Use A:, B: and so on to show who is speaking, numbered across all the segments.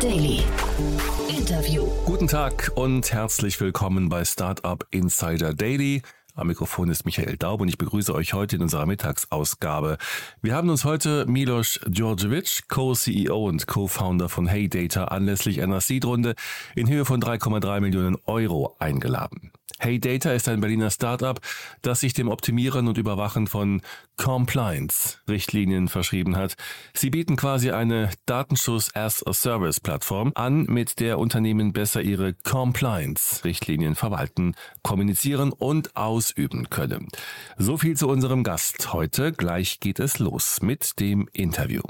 A: Daily. Interview.
B: Guten Tag und herzlich willkommen bei Startup Insider Daily. Am Mikrofon ist Michael Daub und ich begrüße euch heute in unserer Mittagsausgabe. Wir haben uns heute Milos Djordjevic, Co-CEO und Co-Founder von HeyData, anlässlich einer Seed-Runde in Höhe von 3,3 Millionen Euro eingeladen. HeyData ist ein Berliner Startup, das sich dem Optimieren und Überwachen von Compliance-Richtlinien verschrieben hat. Sie bieten quasi eine Datenschutz-as-a-Service-Plattform an, mit der Unternehmen besser ihre Compliance-Richtlinien verwalten, kommunizieren und ausüben können. So viel zu unserem Gast heute. Gleich geht es los mit dem Interview.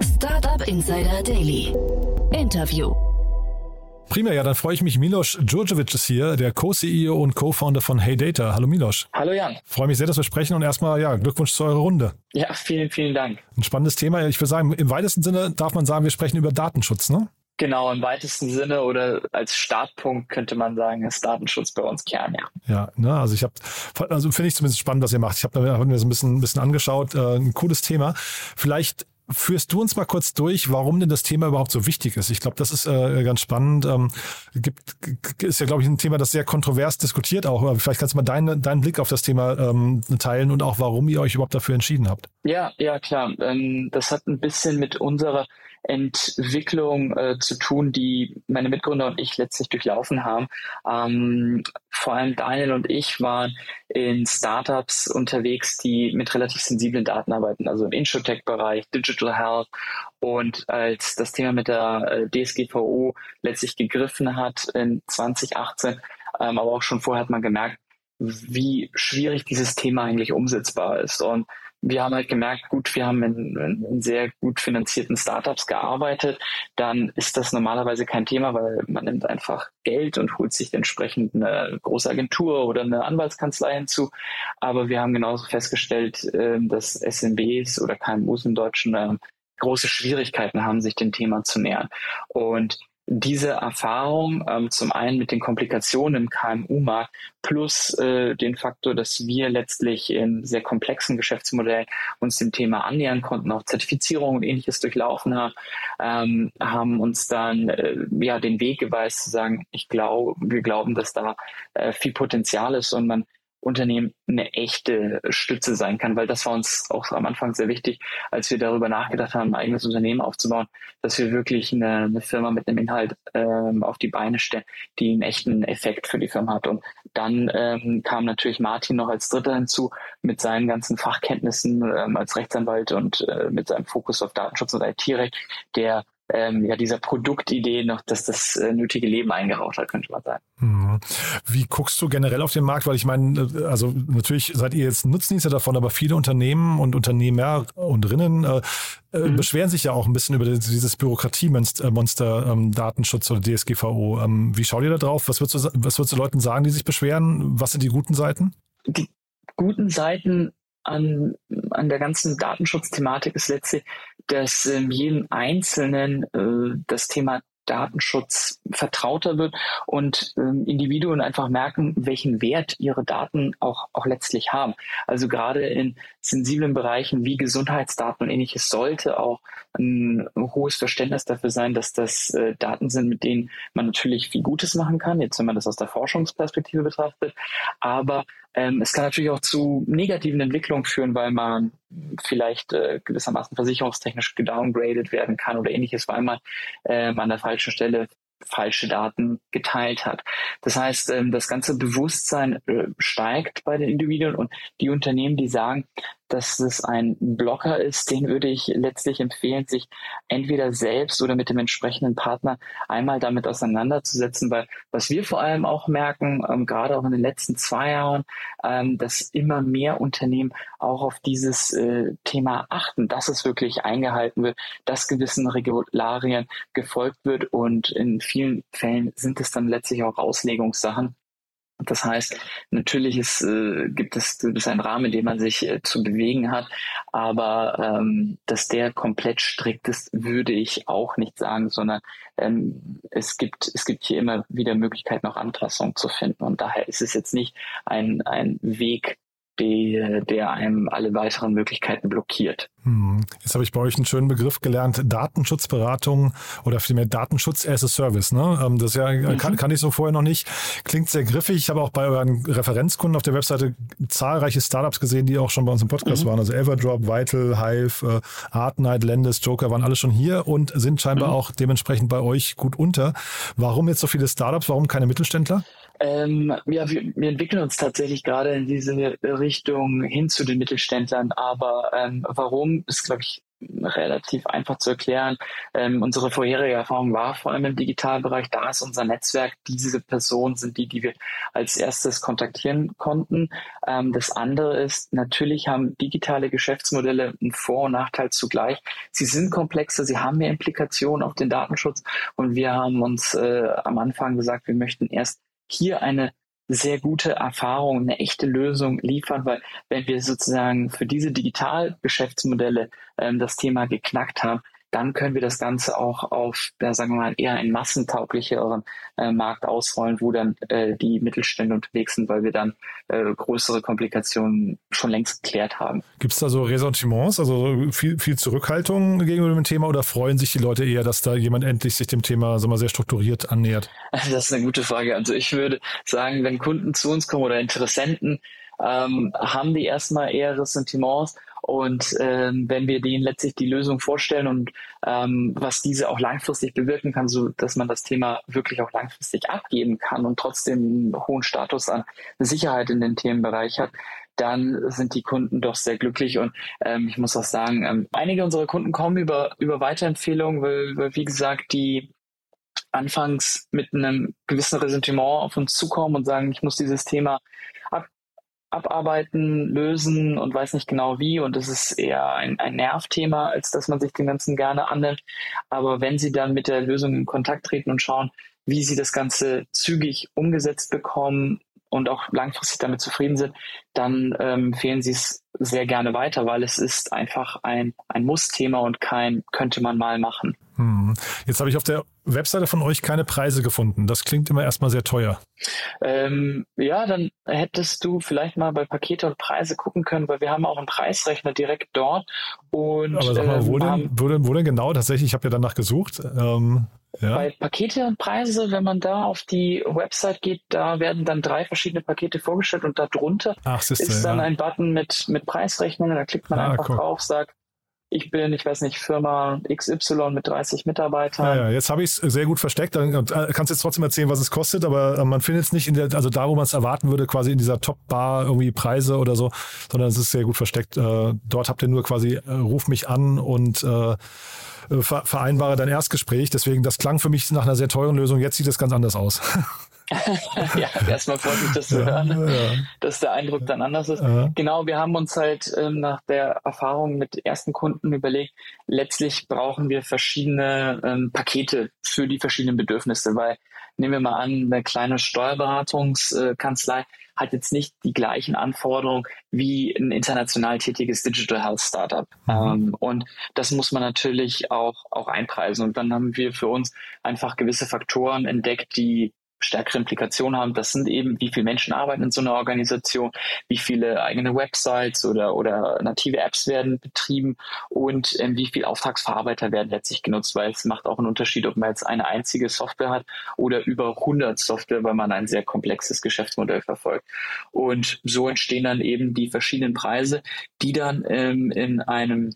A: Startup Insider Daily. Interview.
C: Prima, ja, dann freue ich mich. Milos Djurdjevic ist hier, der Co-CEO und Co-Founder von HeyData. Hallo Milos.
D: Hallo Jan.
C: Freue mich sehr, dass wir sprechen und erstmal ja, Glückwunsch zu eurer Runde.
D: Ja, vielen, vielen Dank.
C: Ein spannendes Thema. Ich würde sagen, im weitesten Sinne darf man sagen, wir sprechen über Datenschutz, ne?
D: Genau, im weitesten Sinne oder als Startpunkt könnte man sagen, ist Datenschutz bei uns Kern, ja.
C: Ja, ne, also ich habe, also finde ich zumindest spannend, was ihr macht. Ich habe hab mir so ein bisschen, ein bisschen angeschaut, äh, ein cooles Thema. Vielleicht Führst du uns mal kurz durch, warum denn das Thema überhaupt so wichtig ist? Ich glaube, das ist äh, ganz spannend. Ähm, gibt, ist ja, glaube ich, ein Thema, das sehr kontrovers diskutiert auch. Aber vielleicht kannst du mal deinen, deinen Blick auf das Thema ähm, teilen und auch, warum ihr euch überhaupt dafür entschieden habt.
D: Ja, ja, klar. Ähm, das hat ein bisschen mit unserer Entwicklung äh, zu tun, die meine Mitgründer und ich letztlich durchlaufen haben. Ähm, vor allem Daniel und ich waren in Startups unterwegs, die mit relativ sensiblen Daten arbeiten, also im Insurtech-Bereich, Digital Health. Und als das Thema mit der äh, DSGVO letztlich gegriffen hat in 2018, ähm, aber auch schon vorher hat man gemerkt, wie schwierig dieses Thema eigentlich umsetzbar ist. Und wir haben halt gemerkt, gut, wir haben in, in, sehr gut finanzierten Startups gearbeitet, dann ist das normalerweise kein Thema, weil man nimmt einfach Geld und holt sich entsprechend eine große Agentur oder eine Anwaltskanzlei hinzu. Aber wir haben genauso festgestellt, ähm, dass SMBs oder KMUs im Deutschen ähm, große Schwierigkeiten haben, sich dem Thema zu nähern. Und diese Erfahrung ähm, zum einen mit den Komplikationen im KMU-Markt plus äh, den Faktor, dass wir letztlich in sehr komplexen Geschäftsmodellen uns dem Thema annähern konnten, auch Zertifizierung und ähnliches durchlaufen haben, ähm, haben uns dann äh, ja den Weg geweist zu sagen, ich glaube, wir glauben, dass da äh, viel Potenzial ist und man Unternehmen eine echte Stütze sein kann, weil das war uns auch am Anfang sehr wichtig, als wir darüber nachgedacht haben, ein eigenes Unternehmen aufzubauen, dass wir wirklich eine, eine Firma mit einem Inhalt ähm, auf die Beine stellen, die einen echten Effekt für die Firma hat. Und dann ähm, kam natürlich Martin noch als Dritter hinzu mit seinen ganzen Fachkenntnissen ähm, als Rechtsanwalt und äh, mit seinem Fokus auf Datenschutz und IT-Recht, der ähm, ja, dieser Produktidee noch dass das äh, nötige Leben eingeraucht hat, könnte man sagen.
C: Mhm. Wie guckst du generell auf den Markt? Weil ich meine, äh, also natürlich seid ihr jetzt Nutznießer davon, aber viele Unternehmen und Unternehmer und Rinnen äh, äh, mhm. beschweren sich ja auch ein bisschen über dieses Bürokratiemonster ähm, Datenschutz oder DSGVO. Ähm, wie schaut ihr da drauf? Was würdest, du, was würdest du Leuten sagen, die sich beschweren? Was sind die guten Seiten?
D: Die guten Seiten an, an der ganzen Datenschutzthematik ist letztlich, dass ähm, jedem Einzelnen äh, das Thema Datenschutz vertrauter wird und ähm, Individuen einfach merken, welchen Wert ihre Daten auch, auch letztlich haben. Also gerade in sensiblen Bereichen wie Gesundheitsdaten und ähnliches sollte auch ein hohes Verständnis dafür sein, dass das äh, Daten sind, mit denen man natürlich viel Gutes machen kann, jetzt wenn man das aus der Forschungsperspektive betrachtet. Aber ähm, es kann natürlich auch zu negativen Entwicklungen führen, weil man vielleicht äh, gewissermaßen versicherungstechnisch gedowngradet werden kann oder ähnliches, weil man ähm, an der falschen Stelle falsche Daten geteilt hat. Das heißt, ähm, das ganze Bewusstsein äh, steigt bei den Individuen und die Unternehmen, die sagen, dass es ein Blocker ist, den würde ich letztlich empfehlen, sich entweder selbst oder mit dem entsprechenden Partner einmal damit auseinanderzusetzen, weil was wir vor allem auch merken, ähm, gerade auch in den letzten zwei Jahren, ähm, dass immer mehr Unternehmen auch auf dieses äh, Thema achten, dass es wirklich eingehalten wird, dass gewissen Regularien gefolgt wird und in vielen Fällen sind es dann letztlich auch Auslegungssachen. Das heißt, natürlich ist, äh, gibt es, gibt es einen Rahmen, in dem man sich äh, zu bewegen hat, aber ähm, dass der komplett strikt ist, würde ich auch nicht sagen, sondern ähm, es gibt es gibt hier immer wieder Möglichkeiten, auch Anpassungen zu finden. Und daher ist es jetzt nicht ein ein Weg die, der einem alle weiteren Möglichkeiten blockiert.
C: Hm. Jetzt habe ich bei euch einen schönen Begriff gelernt, Datenschutzberatung oder vielmehr Datenschutz as a Service. Ne? Ähm, das ja, mhm. kann, kann ich so vorher noch nicht. Klingt sehr griffig. Ich habe auch bei euren Referenzkunden auf der Webseite zahlreiche Startups gesehen, die auch schon bei uns im Podcast mhm. waren. Also Everdrop, Vital, Hive, äh, Artnight, Lendes, Joker waren alle schon hier und sind scheinbar mhm. auch dementsprechend bei euch gut unter. Warum jetzt so viele Startups? Warum keine Mittelständler?
D: Ähm, ja, wir, wir, entwickeln uns tatsächlich gerade in diese Richtung hin zu den Mittelständlern. Aber ähm, warum ist, glaube ich, relativ einfach zu erklären. Ähm, unsere vorherige Erfahrung war vor allem im Digitalbereich. Da ist unser Netzwerk. Diese Personen sind die, die wir als erstes kontaktieren konnten. Ähm, das andere ist, natürlich haben digitale Geschäftsmodelle einen Vor- und Nachteil zugleich. Sie sind komplexer, sie haben mehr Implikationen auf den Datenschutz. Und wir haben uns äh, am Anfang gesagt, wir möchten erst hier eine sehr gute Erfahrung, eine echte Lösung liefern, weil wenn wir sozusagen für diese Digitalgeschäftsmodelle ähm, das Thema geknackt haben, dann können wir das Ganze auch auf, ja, sagen wir mal, eher einen massentauglicheren äh, Markt ausrollen, wo dann äh, die Mittelstände unterwegs sind, weil wir dann äh, größere Komplikationen schon längst geklärt haben.
C: Gibt es da so Ressentiments, also viel, viel Zurückhaltung gegenüber dem Thema oder freuen sich die Leute eher, dass da jemand endlich sich dem Thema so mal sehr strukturiert annähert?
D: Das ist eine gute Frage. Also ich würde sagen, wenn Kunden zu uns kommen oder Interessenten, ähm, haben die erstmal eher Ressentiments und ähm, wenn wir denen letztlich die Lösung vorstellen und ähm, was diese auch langfristig bewirken kann, so dass man das Thema wirklich auch langfristig abgeben kann und trotzdem einen hohen Status an Sicherheit in den Themenbereich hat, dann sind die Kunden doch sehr glücklich. Und ähm, ich muss auch sagen, ähm, einige unserer Kunden kommen über, über Weiterempfehlungen, weil, weil, wie gesagt, die anfangs mit einem gewissen Ressentiment auf uns zukommen und sagen, ich muss dieses Thema abarbeiten, lösen und weiß nicht genau wie. Und es ist eher ein, ein Nervthema, als dass man sich dem Ganzen gerne annimmt. Aber wenn Sie dann mit der Lösung in Kontakt treten und schauen, wie Sie das Ganze zügig umgesetzt bekommen und auch langfristig damit zufrieden sind, dann ähm, empfehlen Sie es sehr gerne weiter, weil es ist einfach ein, ein Muss-Thema und kein könnte man mal machen.
C: Hm. Jetzt habe ich auf der Webseite von euch keine Preise gefunden. Das klingt immer erstmal sehr teuer.
D: Ähm, ja, dann hättest du vielleicht mal bei Pakete und Preise gucken können, weil wir haben auch einen Preisrechner direkt dort. Und,
C: Aber sag mal, wo, ähm, denn, wo, denn, wo denn genau? Tatsächlich, ich habe ja danach gesucht. Ähm, ja.
D: Bei Pakete und Preise, wenn man da auf die Website geht, da werden dann drei verschiedene Pakete vorgestellt und darunter
C: Ach,
D: ist dann ja. ein Button mit, mit Preisrechnung. Da klickt man ah, einfach guck. drauf, sagt, ich bin, ich weiß nicht, Firma XY mit 30 Mitarbeitern.
C: Ja, ja jetzt habe ich es sehr gut versteckt. Dann äh, kannst jetzt trotzdem erzählen, was es kostet, aber äh, man findet es nicht in der, also da, wo man es erwarten würde, quasi in dieser Top-Bar irgendwie Preise oder so, sondern es ist sehr gut versteckt. Äh, dort habt ihr nur quasi, ruf mich an und vereinbare dein Erstgespräch. Deswegen, das klang für mich nach einer sehr teuren Lösung. Jetzt sieht es ganz anders aus.
D: ja, erstmal freut mich, das zu hören, ja. dass der Eindruck dann anders ist. Ja. Genau, wir haben uns halt ähm, nach der Erfahrung mit ersten Kunden überlegt, letztlich brauchen wir verschiedene ähm, Pakete für die verschiedenen Bedürfnisse, weil nehmen wir mal an, eine kleine Steuerberatungskanzlei hat jetzt nicht die gleichen Anforderungen wie ein international tätiges Digital Health Startup. Mhm. Ähm, und das muss man natürlich auch, auch einpreisen. Und dann haben wir für uns einfach gewisse Faktoren entdeckt, die stärkere Implikationen haben. Das sind eben, wie viele Menschen arbeiten in so einer Organisation, wie viele eigene Websites oder, oder native Apps werden betrieben und ähm, wie viele Auftragsverarbeiter werden letztlich genutzt, weil es macht auch einen Unterschied, ob man jetzt eine einzige Software hat oder über 100 Software, weil man ein sehr komplexes Geschäftsmodell verfolgt. Und so entstehen dann eben die verschiedenen Preise, die dann ähm, in einem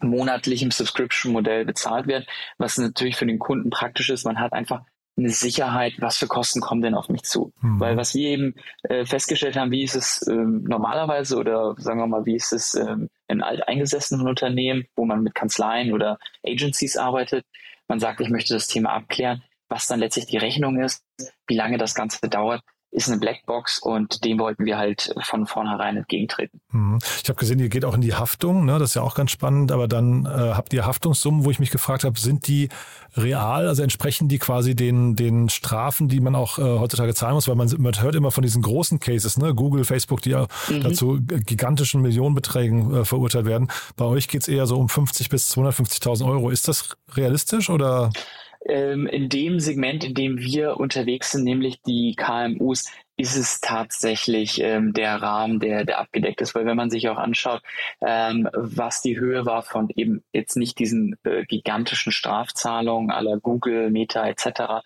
D: monatlichen Subscription-Modell bezahlt werden, was natürlich für den Kunden praktisch ist. Man hat einfach eine Sicherheit, was für Kosten kommen denn auf mich zu. Mhm. Weil was wir eben äh, festgestellt haben, wie ist es ähm, normalerweise oder sagen wir mal, wie ist es ähm, in alteingesessenen Unternehmen, wo man mit Kanzleien oder Agencies arbeitet. Man sagt, ich möchte das Thema abklären, was dann letztlich die Rechnung ist, wie lange das Ganze dauert ist eine Blackbox und dem wollten wir halt von vornherein entgegentreten.
C: Mhm. Ich habe gesehen, ihr geht auch in die Haftung, ne? das ist ja auch ganz spannend, aber dann äh, habt ihr Haftungssummen, wo ich mich gefragt habe, sind die real, also entsprechen die quasi den, den Strafen, die man auch äh, heutzutage zahlen muss, weil man, man hört immer von diesen großen Cases, ne? Google, Facebook, die ja mhm. dazu gigantischen Millionenbeträgen äh, verurteilt werden. Bei euch geht's eher so um 50 bis 250.000 Euro. Ist das realistisch oder?
D: Ähm, in dem Segment, in dem wir unterwegs sind, nämlich die KMUs, ist es tatsächlich ähm, der Rahmen, der, der abgedeckt ist. Weil wenn man sich auch anschaut, ähm, was die Höhe war von eben jetzt nicht diesen äh, gigantischen Strafzahlungen aller Google, Meta etc.,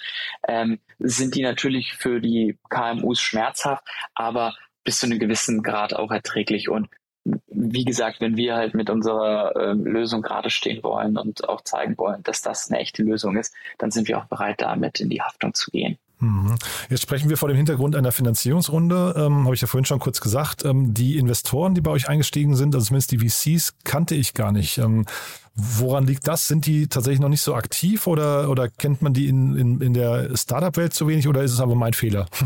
D: ähm, sind die natürlich für die KMUs schmerzhaft, aber bis zu einem gewissen Grad auch erträglich. Und wie gesagt, wenn wir halt mit unserer äh, Lösung gerade stehen wollen und auch zeigen wollen, dass das eine echte Lösung ist, dann sind wir auch bereit, damit in die Haftung zu gehen.
C: Mhm. Jetzt sprechen wir vor dem Hintergrund einer Finanzierungsrunde, ähm, habe ich ja vorhin schon kurz gesagt. Ähm, die Investoren, die bei euch eingestiegen sind, also zumindest die VCs, kannte ich gar nicht. Ähm, woran liegt das? Sind die tatsächlich noch nicht so aktiv oder, oder kennt man die in, in, in der Startup-Welt zu wenig oder ist es aber mein Fehler?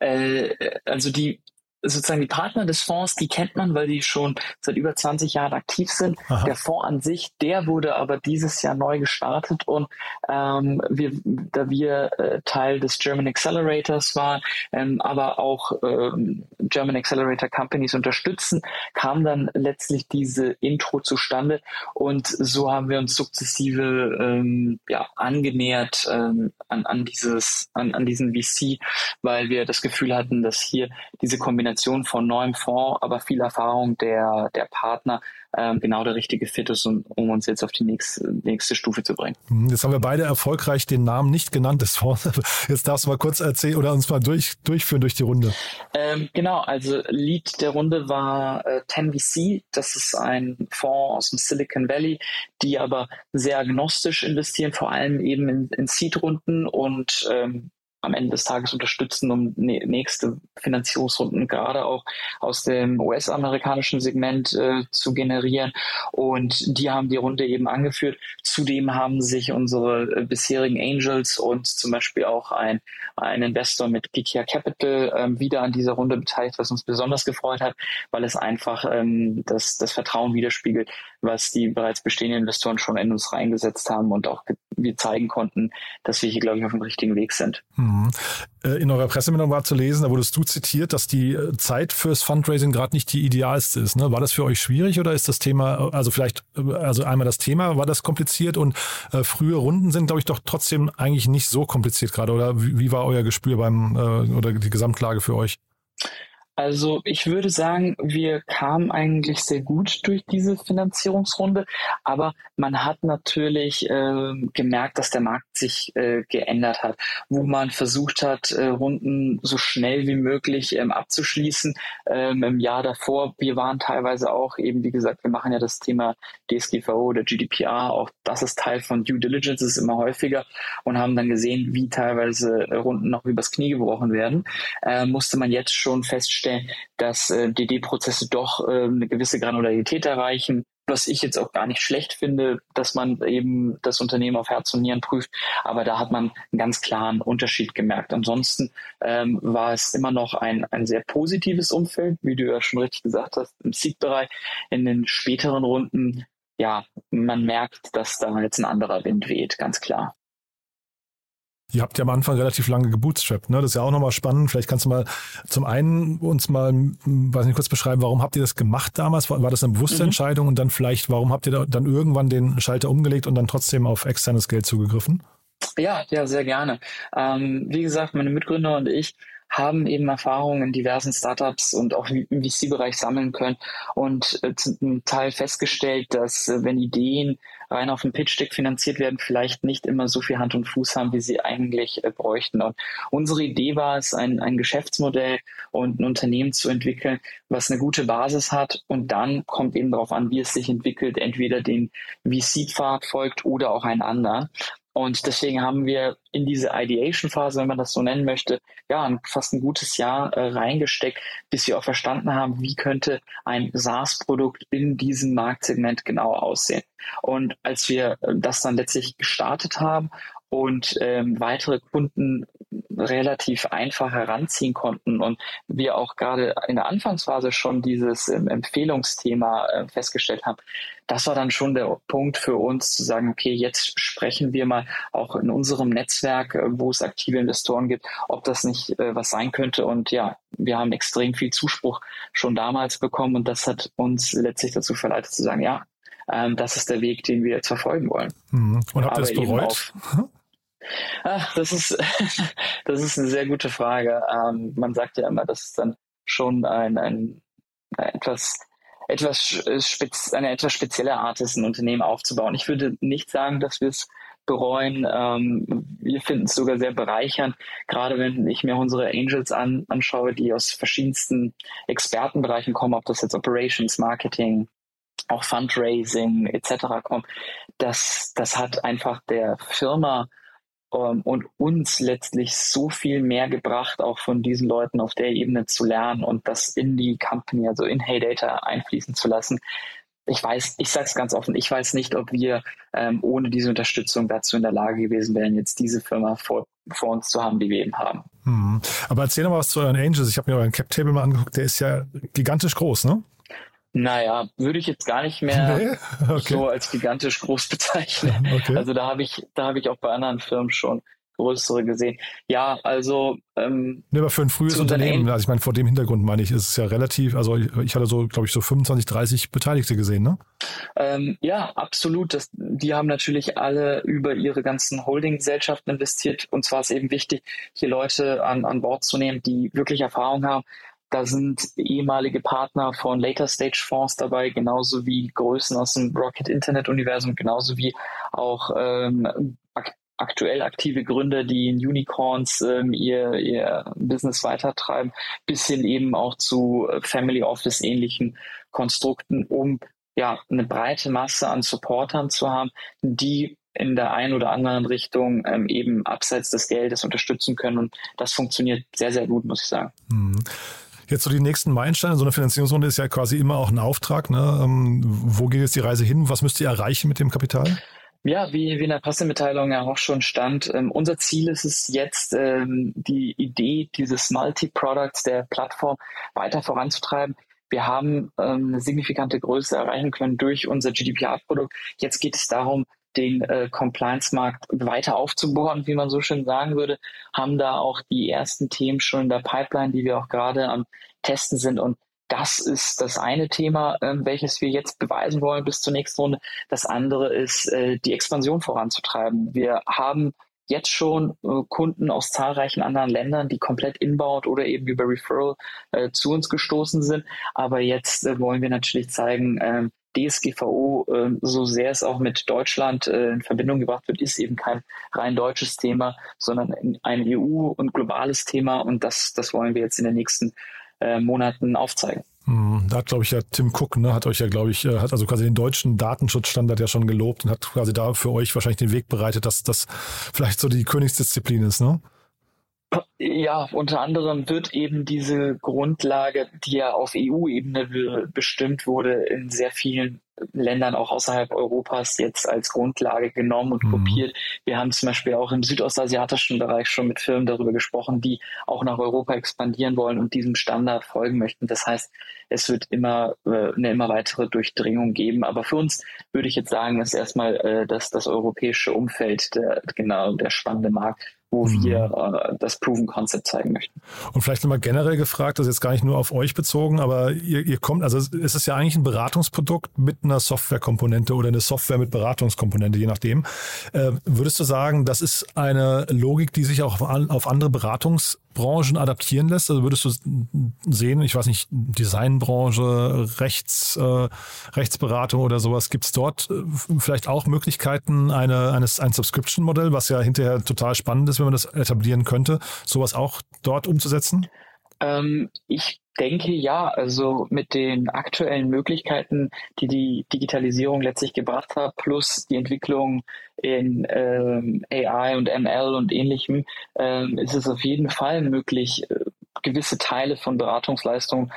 D: Äh, also die sozusagen die Partner des Fonds, die kennt man, weil die schon seit über 20 Jahren aktiv sind. Aha. Der Fonds an sich, der wurde aber dieses Jahr neu gestartet und ähm, wir, da wir äh, Teil des German Accelerators waren, ähm, aber auch ähm, German Accelerator Companies unterstützen, kam dann letztlich diese Intro zustande und so haben wir uns sukzessive ähm, ja, angenähert ähm, an, an dieses an, an diesen VC, weil wir das Gefühl hatten, dass hier diese Kombination Kombination von neuem Fonds, aber viel Erfahrung der, der Partner ähm, genau der richtige Fit ist, um, um uns jetzt auf die nächste, nächste Stufe zu bringen.
C: Hm, jetzt haben wir beide erfolgreich den Namen nicht genannt des Fonds. Jetzt darfst du mal kurz erzählen oder uns mal durch, durchführen durch die Runde.
D: Ähm, genau, also Lead der Runde war äh, 10VC. Das ist ein Fonds aus dem Silicon Valley, die aber sehr agnostisch investieren, vor allem eben in, in Seed-Runden und ähm, am Ende des Tages unterstützen, um nächste Finanzierungsrunden gerade auch aus dem US-amerikanischen Segment äh, zu generieren. Und die haben die Runde eben angeführt. Zudem haben sich unsere äh, bisherigen Angels und zum Beispiel auch ein, ein Investor mit Gikia Capital ähm, wieder an dieser Runde beteiligt, was uns besonders gefreut hat, weil es einfach ähm, das, das Vertrauen widerspiegelt, was die bereits bestehenden Investoren schon in uns reingesetzt haben und auch wir zeigen konnten, dass wir hier, glaube ich, auf dem richtigen Weg sind.
C: Hm. Mhm. Äh, in eurer Pressemeldung war zu lesen, da wurdest du zitiert, dass die äh, Zeit fürs Fundraising gerade nicht die idealste ist. Ne? War das für euch schwierig oder ist das Thema, also vielleicht, äh, also einmal das Thema, war das kompliziert und äh, frühe Runden sind, glaube ich, doch trotzdem eigentlich nicht so kompliziert gerade oder wie, war euer Gespür beim äh, oder die Gesamtlage für euch?
D: Also ich würde sagen, wir kamen eigentlich sehr gut durch diese Finanzierungsrunde, aber man hat natürlich äh, gemerkt, dass der Markt sich äh, geändert hat, wo man versucht hat, äh, Runden so schnell wie möglich ähm, abzuschließen. Ähm, Im Jahr davor, wir waren teilweise auch eben, wie gesagt, wir machen ja das Thema DSGVO oder GDPR, auch das ist Teil von Due Diligence, ist immer häufiger und haben dann gesehen, wie teilweise Runden noch übers Knie gebrochen werden. Äh, musste man jetzt schon feststellen, feststellen, dass äh, DD-Prozesse doch äh, eine gewisse Granularität erreichen, was ich jetzt auch gar nicht schlecht finde, dass man eben das Unternehmen auf Herz und Nieren prüft. Aber da hat man einen ganz klaren Unterschied gemerkt. Ansonsten ähm, war es immer noch ein, ein sehr positives Umfeld, wie du ja schon richtig gesagt hast, im Seed-Bereich. In den späteren Runden, ja, man merkt, dass da jetzt ein anderer Wind weht, ganz klar.
C: Ihr habt ja am Anfang relativ lange gebootstrapped, ne? Das ist ja auch nochmal spannend. Vielleicht kannst du mal zum einen uns mal, weiß nicht, kurz beschreiben, warum habt ihr das gemacht damals? War, war das eine bewusste mhm. Entscheidung? Und dann vielleicht, warum habt ihr da dann irgendwann den Schalter umgelegt und dann trotzdem auf externes Geld zugegriffen?
D: Ja, ja, sehr gerne. Ähm, wie gesagt, meine Mitgründer und ich haben eben Erfahrungen in diversen Startups und auch im VC-Bereich sammeln können und äh, zum Teil festgestellt, dass äh, wenn Ideen rein auf dem Pitch-Deck finanziert werden, vielleicht nicht immer so viel Hand und Fuß haben, wie sie eigentlich äh, bräuchten. Und unsere Idee war es, ein, ein Geschäftsmodell und ein Unternehmen zu entwickeln, was eine gute Basis hat und dann kommt eben darauf an, wie es sich entwickelt, entweder den VC-Pfad folgt oder auch ein anderer. Und deswegen haben wir in diese Ideation-Phase, wenn man das so nennen möchte, ja, fast ein gutes Jahr äh, reingesteckt, bis wir auch verstanden haben, wie könnte ein SaaS-Produkt in diesem Marktsegment genau aussehen. Und als wir äh, das dann letztlich gestartet haben und ähm, weitere Kunden relativ einfach heranziehen konnten und wir auch gerade in der Anfangsphase schon dieses ähm, Empfehlungsthema äh, festgestellt haben, das war dann schon der Punkt für uns zu sagen, okay, jetzt sprechen wir mal auch in unserem Netzwerk, äh, wo es aktive Investoren gibt, ob das nicht äh, was sein könnte. Und ja, wir haben extrem viel Zuspruch schon damals bekommen und das hat uns letztlich dazu verleitet zu sagen, ja, ähm, das ist der Weg, den wir jetzt verfolgen wollen.
C: Mhm. Und habt ihr das bereut?
D: Ach, das ist, das ist eine sehr gute Frage. Ähm, man sagt ja immer, dass es dann schon ein, ein, ein etwas etwas spez eine etwas spezielle Art ist, ein Unternehmen aufzubauen. Ich würde nicht sagen, dass wir es bereuen. Ähm, wir finden es sogar sehr bereichernd, gerade wenn ich mir unsere Angels an, anschaue, die aus verschiedensten Expertenbereichen kommen, ob das jetzt Operations, Marketing, auch Fundraising etc. kommt. Das, das hat einfach der Firma ähm, und uns letztlich so viel mehr gebracht, auch von diesen Leuten auf der Ebene zu lernen und das in die Company, also in Hey Data einfließen zu lassen, ich weiß, ich sage es ganz offen, ich weiß nicht, ob wir ähm, ohne diese Unterstützung dazu in der Lage gewesen wären, jetzt diese Firma vor, vor uns zu haben, die wir eben haben.
C: Hm. Aber erzähl doch mal was zu euren Angels. Ich habe mir euren Cap-Table mal angeguckt, der ist ja gigantisch groß, ne?
D: Naja, würde ich jetzt gar nicht mehr nee? okay. so als gigantisch groß bezeichnen. Okay. Also da habe ich, da habe ich auch bei anderen Firmen schon größere gesehen. Ja, also. Ähm,
C: nee, aber für ein frühes Unternehmen, also ich meine, vor dem Hintergrund meine ich, ist es ja relativ, also ich, ich hatte so, glaube ich, so 25, 30 Beteiligte gesehen, ne?
D: Ähm, ja, absolut. Das, die haben natürlich alle über ihre ganzen Holding-Gesellschaften investiert. Und zwar ist eben wichtig, hier Leute an, an Bord zu nehmen, die wirklich Erfahrung haben. Da sind ehemalige Partner von Later Stage Fonds dabei, genauso wie Größen aus dem Rocket Internet Universum, genauso wie auch ähm, aktuell aktive Gründer, die in Unicorns ähm, ihr, ihr Business weitertreiben, bis hin eben auch zu äh, Family Office ähnlichen Konstrukten, um ja eine breite Masse an Supportern zu haben, die in der einen oder anderen Richtung ähm, eben abseits des Geldes unterstützen können. Und das funktioniert sehr, sehr gut, muss ich sagen.
C: Mhm. Jetzt so die nächsten Meilensteine, so eine Finanzierungsrunde ist ja quasi immer auch ein Auftrag. Ne? Ähm, wo geht jetzt die Reise hin? Was müsst ihr erreichen mit dem Kapital?
D: Ja, wie, wie in der Pressemitteilung ja auch schon stand, ähm, unser Ziel ist es jetzt, ähm, die Idee dieses Multi-Products der Plattform weiter voranzutreiben. Wir haben ähm, eine signifikante Größe erreichen können durch unser GDPR-Produkt. Jetzt geht es darum, den äh, Compliance-Markt weiter aufzubohren, wie man so schön sagen würde, haben da auch die ersten Themen schon in der Pipeline, die wir auch gerade am Testen sind und das ist das eine Thema, ähm, welches wir jetzt beweisen wollen bis zur nächsten Runde. Das andere ist, äh, die Expansion voranzutreiben. Wir haben jetzt schon äh, Kunden aus zahlreichen anderen Ländern, die komplett inbound oder eben über Referral äh, zu uns gestoßen sind. Aber jetzt äh, wollen wir natürlich zeigen, ähm, DSGVO, äh, so sehr es auch mit Deutschland äh, in Verbindung gebracht wird, ist eben kein rein deutsches Thema, sondern ein EU- und globales Thema. Und das, das wollen wir jetzt in den nächsten äh, Monaten aufzeigen.
C: Hm, da hat, glaube ich, ja Tim Cook, ne, hat euch ja, glaube ich, äh, hat also quasi den deutschen Datenschutzstandard ja schon gelobt und hat quasi da für euch wahrscheinlich den Weg bereitet, dass das vielleicht so die Königsdisziplin ist, ne?
D: Ja, unter anderem wird eben diese Grundlage, die ja auf EU-Ebene be bestimmt wurde, in sehr vielen Ländern auch außerhalb Europas jetzt als Grundlage genommen und mhm. kopiert. Wir haben zum Beispiel auch im südostasiatischen Bereich schon mit Firmen darüber gesprochen, die auch nach Europa expandieren wollen und diesem Standard folgen möchten. Das heißt, es wird immer äh, eine immer weitere Durchdringung geben. Aber für uns würde ich jetzt sagen, ist erstmal äh, das, das europäische Umfeld der, genau der spannende Markt wo mhm. wir äh, das Proven Concept zeigen möchten.
C: Und vielleicht nochmal generell gefragt, das ist jetzt gar nicht nur auf euch bezogen, aber ihr, ihr kommt, also es ist ja eigentlich ein Beratungsprodukt mit einer Softwarekomponente oder eine Software mit Beratungskomponente, je nachdem. Äh, würdest du sagen, das ist eine Logik, die sich auch auf, auf andere Beratungs Branchen adaptieren lässt? Also würdest du sehen, ich weiß nicht, Designbranche, Rechts, äh, Rechtsberatung oder sowas, gibt es dort äh, vielleicht auch Möglichkeiten, eine, eines, ein Subscription-Modell, was ja hinterher total spannend ist, wenn man das etablieren könnte, sowas auch dort umzusetzen?
D: Ähm, ich denke ja, also mit den aktuellen Möglichkeiten, die die Digitalisierung letztlich gebracht hat, plus die Entwicklung in ähm, AI und ML und ähnlichem, ähm, ist es auf jeden Fall möglich, äh, gewisse Teile von Beratungsleistungen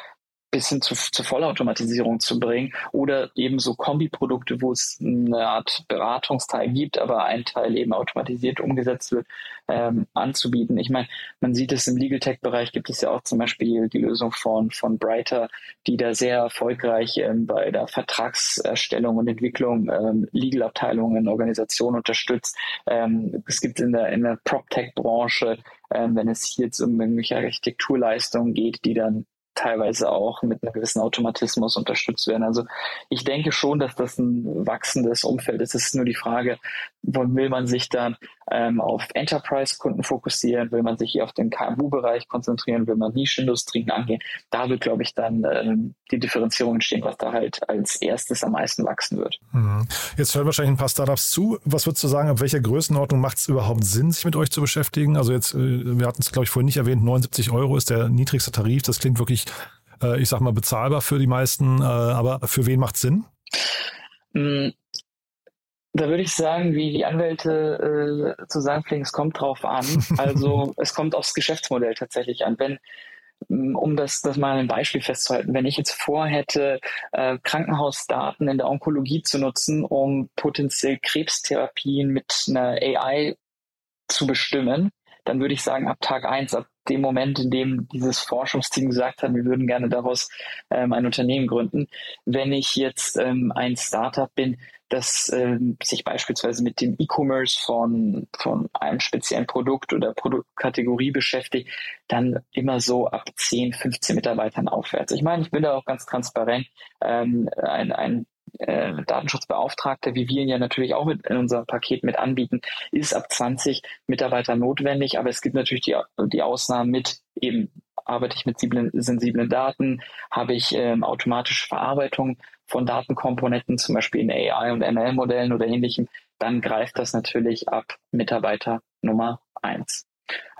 D: bis hin zu, zur Vollautomatisierung zu bringen oder eben so Kombiprodukte, wo es eine Art Beratungsteil gibt, aber ein Teil eben automatisiert umgesetzt wird, ähm, anzubieten. Ich meine, man sieht es im Legal Tech Bereich gibt es ja auch zum Beispiel die Lösung von, von Brighter, die da sehr erfolgreich ähm, bei der Vertragserstellung und Entwicklung ähm, Legal Abteilungen Organisationen unterstützt. Ähm, es gibt in der, in der Prop Tech Branche, ähm, wenn es hier jetzt um irgendwelche Architekturleistungen geht, die dann teilweise auch mit einem gewissen Automatismus unterstützt werden. Also ich denke schon, dass das ein wachsendes Umfeld ist. Es ist nur die Frage, will man sich dann ähm, auf Enterprise-Kunden fokussieren, will man sich hier auf den KMU-Bereich konzentrieren, will man Nischindustrien angehen. Da wird, glaube ich, dann ähm, die Differenzierung entstehen, was da halt als erstes am meisten wachsen wird.
C: Mhm. Jetzt hören wahrscheinlich ein paar Startups zu. Was würdest du sagen, ab welcher Größenordnung macht es überhaupt Sinn, sich mit euch zu beschäftigen? Also jetzt, äh, wir hatten es, glaube ich, vorhin nicht erwähnt, 79 Euro ist der niedrigste Tarif. Das klingt wirklich, äh, ich sag mal, bezahlbar für die meisten. Äh, aber für wen macht es Sinn?
D: Da würde ich sagen, wie die Anwälte äh, zu sagen pflegen, es kommt drauf an. Also es kommt aufs Geschäftsmodell tatsächlich an. Wenn um das, das mal ein Beispiel festzuhalten, wenn ich jetzt vorhätte, äh, Krankenhausdaten in der Onkologie zu nutzen, um potenziell Krebstherapien mit einer AI zu bestimmen, dann würde ich sagen, ab Tag eins, ab dem Moment, in dem dieses Forschungsteam gesagt hat, wir würden gerne daraus ähm, ein Unternehmen gründen. Wenn ich jetzt ähm, ein Startup bin, das ähm, sich beispielsweise mit dem E-Commerce von, von einem speziellen Produkt oder Produktkategorie beschäftigt, dann immer so ab 10, 15 Mitarbeitern aufwärts. Ich meine, ich bin da auch ganz transparent. Ähm, ein, ein äh, Datenschutzbeauftragter, wie wir ihn ja natürlich auch mit in unserem Paket mit anbieten, ist ab 20 Mitarbeiter notwendig, aber es gibt natürlich die, die Ausnahmen mit eben arbeite ich mit sensiblen Daten, habe ich ähm, automatische Verarbeitung von Datenkomponenten, zum Beispiel in AI und ML-Modellen oder ähnlichem, dann greift das natürlich ab Mitarbeiter Nummer eins.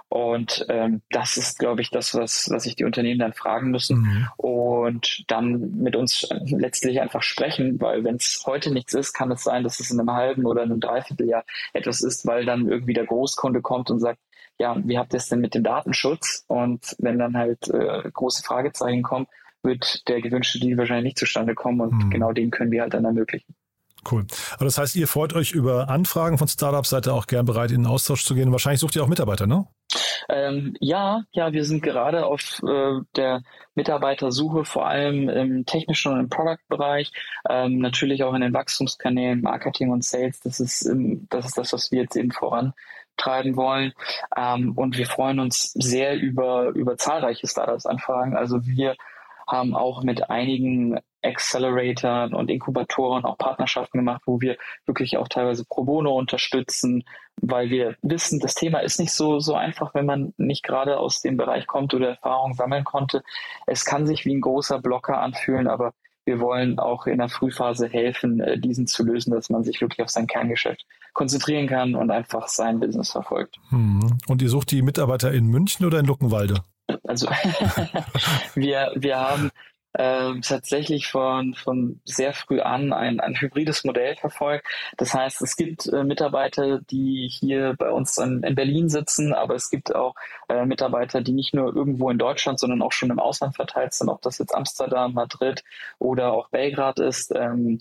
D: Und ähm, das ist, glaube ich, das, was, was sich die Unternehmen dann fragen müssen mhm. und dann mit uns letztlich einfach sprechen, weil wenn es heute nichts ist, kann es sein, dass es in einem halben oder einem Dreivierteljahr etwas ist, weil dann irgendwie der Großkunde kommt und sagt, ja, wie habt ihr es denn mit dem Datenschutz? Und wenn dann halt äh, große Fragezeichen kommen, wird der gewünschte Deal wahrscheinlich nicht zustande kommen und mhm. genau den können wir halt dann ermöglichen.
C: Cool. Aber das heißt, ihr freut euch über Anfragen von Startups, seid ihr auch gern bereit, in den Austausch zu gehen. Wahrscheinlich sucht ihr auch Mitarbeiter, ne?
D: Ähm, ja, ja, wir sind gerade auf äh, der Mitarbeitersuche, vor allem im technischen und im Product-Bereich, ähm, natürlich auch in den Wachstumskanälen, Marketing und Sales. Das ist, ähm, das ist das, was wir jetzt eben vorantreiben wollen. Ähm, und wir freuen uns sehr über, über zahlreiche Startups-Anfragen. Also wir haben auch mit einigen Acceleratoren und Inkubatoren auch Partnerschaften gemacht, wo wir wirklich auch teilweise pro bono unterstützen, weil wir wissen, das Thema ist nicht so, so einfach, wenn man nicht gerade aus dem Bereich kommt oder Erfahrung sammeln konnte. Es kann sich wie ein großer Blocker anfühlen, aber wir wollen auch in der Frühphase helfen, äh, diesen zu lösen, dass man sich wirklich auf sein Kerngeschäft konzentrieren kann und einfach sein Business verfolgt.
C: Hm. Und ihr sucht die Mitarbeiter in München oder in Luckenwalde?
D: Also wir, wir haben äh, tatsächlich von, von sehr früh an ein, ein hybrides Modell verfolgt. Das heißt, es gibt äh, Mitarbeiter, die hier bei uns in, in, Berlin sitzen, aber es gibt auch äh, Mitarbeiter, die nicht nur irgendwo in Deutschland, sondern auch schon im Ausland verteilt sind, ob das jetzt Amsterdam, Madrid oder auch Belgrad ist. Ähm,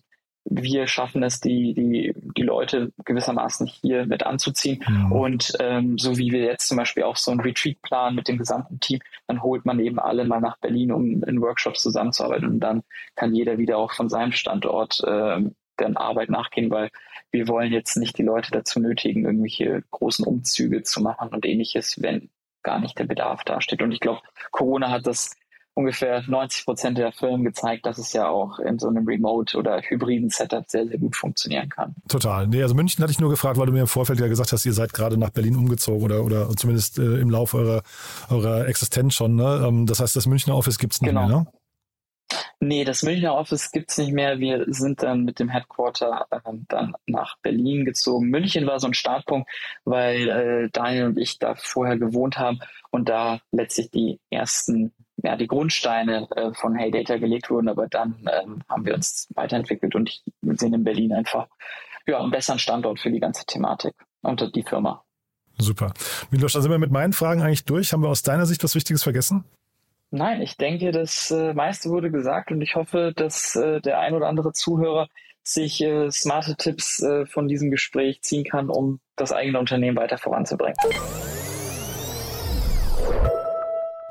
D: wir schaffen es, die, die, die Leute gewissermaßen hier mit anzuziehen. Mhm. Und ähm, so wie wir jetzt zum Beispiel auch so einen Retreat planen mit dem gesamten Team, dann holt man eben alle mal nach Berlin, um in Workshops zusammenzuarbeiten. Und dann kann jeder wieder auch von seinem Standort äh, der Arbeit nachgehen, weil wir wollen jetzt nicht die Leute dazu nötigen, irgendwelche großen Umzüge zu machen und ähnliches, wenn gar nicht der Bedarf dasteht. Und ich glaube, Corona hat das ungefähr 90 Prozent der Firmen gezeigt, dass es ja auch in so einem Remote- oder hybriden Setup sehr, sehr gut funktionieren kann.
C: Total. Nee, also München hatte ich nur gefragt, weil du mir im Vorfeld ja gesagt hast, ihr seid gerade nach Berlin umgezogen oder, oder zumindest äh, im Laufe eurer, eurer Existenz schon. Ne? Ähm, das heißt, das Münchner Office gibt es nicht genau. mehr, ne?
D: Nee, das Münchner Office gibt es nicht mehr. Wir sind dann mit dem Headquarter äh, dann nach Berlin gezogen. München war so ein Startpunkt, weil äh, Daniel und ich da vorher gewohnt haben und da letztlich die ersten ja, die Grundsteine äh, von Hey Data gelegt wurden, aber dann ähm, haben wir uns weiterentwickelt und sehen in Berlin einfach ja, einen besseren Standort für die ganze Thematik und die Firma.
C: Super. Milos, da sind wir mit meinen Fragen eigentlich durch. Haben wir aus deiner Sicht was Wichtiges vergessen?
D: Nein, ich denke, das äh, meiste wurde gesagt und ich hoffe, dass äh, der ein oder andere Zuhörer sich äh, smarte Tipps äh, von diesem Gespräch ziehen kann, um das eigene Unternehmen weiter voranzubringen.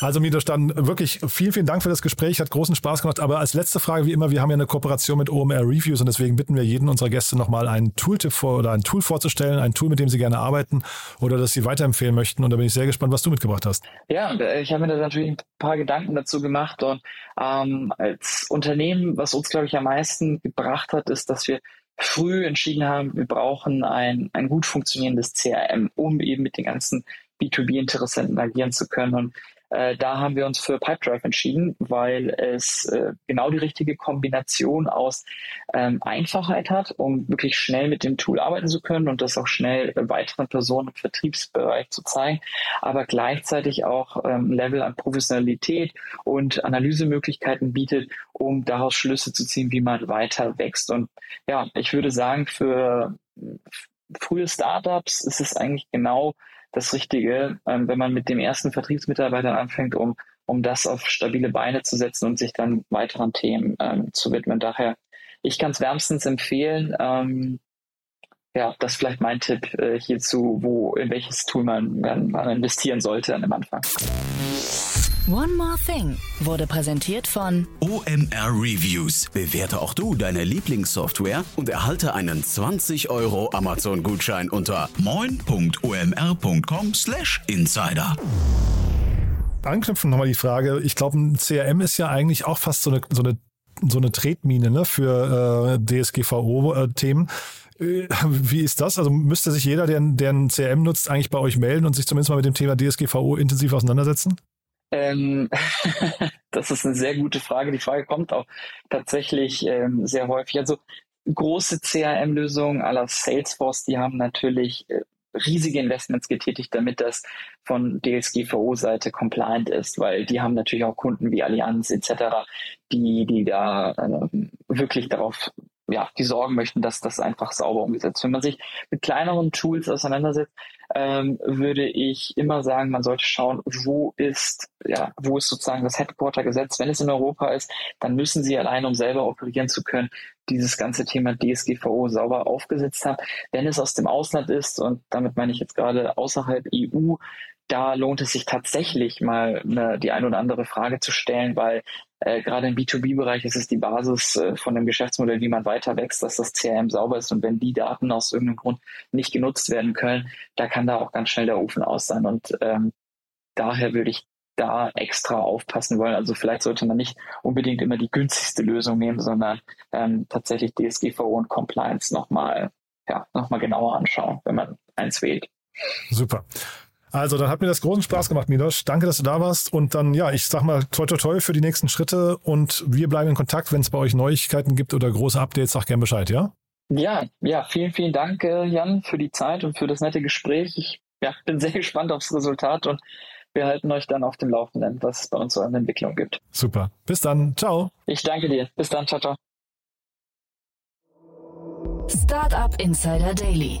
C: Also Midos, dann wirklich vielen, vielen Dank für das Gespräch, hat großen Spaß gemacht. Aber als letzte Frage, wie immer, wir haben ja eine Kooperation mit OMR Reviews und deswegen bitten wir jeden unserer Gäste nochmal einen Tooltip vor oder ein Tool vorzustellen, ein Tool, mit dem sie gerne arbeiten oder das sie weiterempfehlen möchten. Und da bin ich sehr gespannt, was du mitgebracht hast.
D: Ja, ich habe mir da natürlich ein paar Gedanken dazu gemacht und ähm, als Unternehmen, was uns, glaube ich, am meisten gebracht hat, ist, dass wir früh entschieden haben, wir brauchen ein, ein gut funktionierendes CRM, um eben mit den ganzen B2B-Interessenten agieren zu können. Und äh, da haben wir uns für Pipedrive entschieden, weil es äh, genau die richtige Kombination aus ähm, Einfachheit hat, um wirklich schnell mit dem Tool arbeiten zu können und das auch schnell äh, weiteren Personen im Vertriebsbereich zu zeigen, aber gleichzeitig auch ähm, Level an Professionalität und Analysemöglichkeiten bietet, um daraus Schlüsse zu ziehen, wie man weiter wächst. Und ja, ich würde sagen, für frühe Startups ist es eigentlich genau das Richtige, ähm, wenn man mit dem ersten Vertriebsmitarbeiter anfängt, um, um das auf stabile Beine zu setzen und sich dann weiteren Themen ähm, zu widmen. Daher, ich kann es wärmstens empfehlen. Ähm, ja, das ist vielleicht mein Tipp äh, hierzu, wo in welches Tool man, man, man investieren sollte an dem Anfang.
A: One More Thing wurde präsentiert von
E: OMR Reviews. Bewerte auch du deine Lieblingssoftware und erhalte einen 20 Euro Amazon-Gutschein unter moin.omr.com/insider.
C: Anknüpfen nochmal die Frage. Ich glaube, ein CRM ist ja eigentlich auch fast so eine, so eine, so eine Tretmine ne, für äh, DSGVO-Themen. Äh, wie ist das? Also müsste sich jeder, der, der ein CRM nutzt, eigentlich bei euch melden und sich zumindest mal mit dem Thema DSGVO intensiv auseinandersetzen?
D: Ähm, das ist eine sehr gute Frage. Die Frage kommt auch tatsächlich ähm, sehr häufig. Also große CRM-Lösungen aller Salesforce, die haben natürlich äh, riesige Investments getätigt, damit das von DSGVO-Seite compliant ist, weil die haben natürlich auch Kunden wie Allianz etc., die, die da äh, wirklich darauf ja, die sorgen möchten, dass das einfach sauber umgesetzt wird. Wenn man sich mit kleineren Tools auseinandersetzt, ähm, würde ich immer sagen, man sollte schauen, wo ist, ja, wo ist sozusagen das Headquarter gesetzt. Wenn es in Europa ist, dann müssen sie alleine, um selber operieren zu können, dieses ganze Thema DSGVO sauber aufgesetzt haben. Wenn es aus dem Ausland ist, und damit meine ich jetzt gerade außerhalb EU, da lohnt es sich tatsächlich mal eine, die ein oder andere Frage zu stellen, weil äh, gerade im B2B-Bereich ist es die Basis äh, von dem Geschäftsmodell, wie man weiter wächst, dass das CRM sauber ist. Und wenn die Daten aus irgendeinem Grund nicht genutzt werden können, da kann da auch ganz schnell der Ofen aus sein. Und ähm, daher würde ich da extra aufpassen wollen. Also vielleicht sollte man nicht unbedingt immer die günstigste Lösung nehmen, sondern ähm, tatsächlich DSGVO und Compliance nochmal ja, noch genauer anschauen, wenn man eins wählt.
C: Super. Also, dann hat mir das großen Spaß gemacht, Milos. Danke, dass du da warst. Und dann, ja, ich sag mal, toi, toi, toi für die nächsten Schritte. Und wir bleiben in Kontakt. Wenn es bei euch Neuigkeiten gibt oder große Updates, sag gern Bescheid, ja?
D: Ja, ja, vielen, vielen Dank, äh, Jan, für die Zeit und für das nette Gespräch. Ich ja, bin sehr gespannt aufs Resultat und wir halten euch dann auf dem Laufenden, was es bei uns so an Entwicklung gibt.
C: Super. Bis dann. Ciao.
D: Ich danke dir. Bis dann. Ciao, ciao.
A: Startup Insider Daily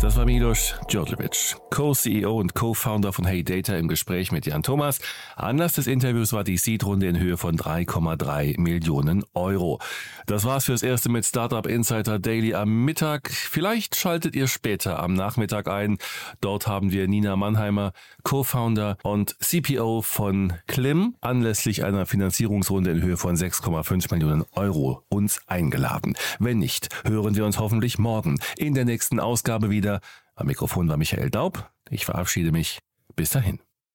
B: Das war Milos Djordjevic, Co-CEO und Co-Founder von Hey Data im Gespräch mit Jan Thomas. Anlass des Interviews war die Seed-Runde in Höhe von 3,3 Millionen Euro. Das war's fürs Erste mit Startup Insider Daily am Mittag. Vielleicht schaltet ihr später am Nachmittag ein. Dort haben wir Nina Mannheimer, Co-Founder und CPO von Klim, anlässlich einer Finanzierungsrunde in Höhe von 6,5 Millionen Euro uns eingeladen. Wenn nicht, hören wir uns hoffentlich morgen in der nächsten Ausgabe wieder wieder. Am Mikrofon war Michael Daub. Ich verabschiede mich. Bis dahin.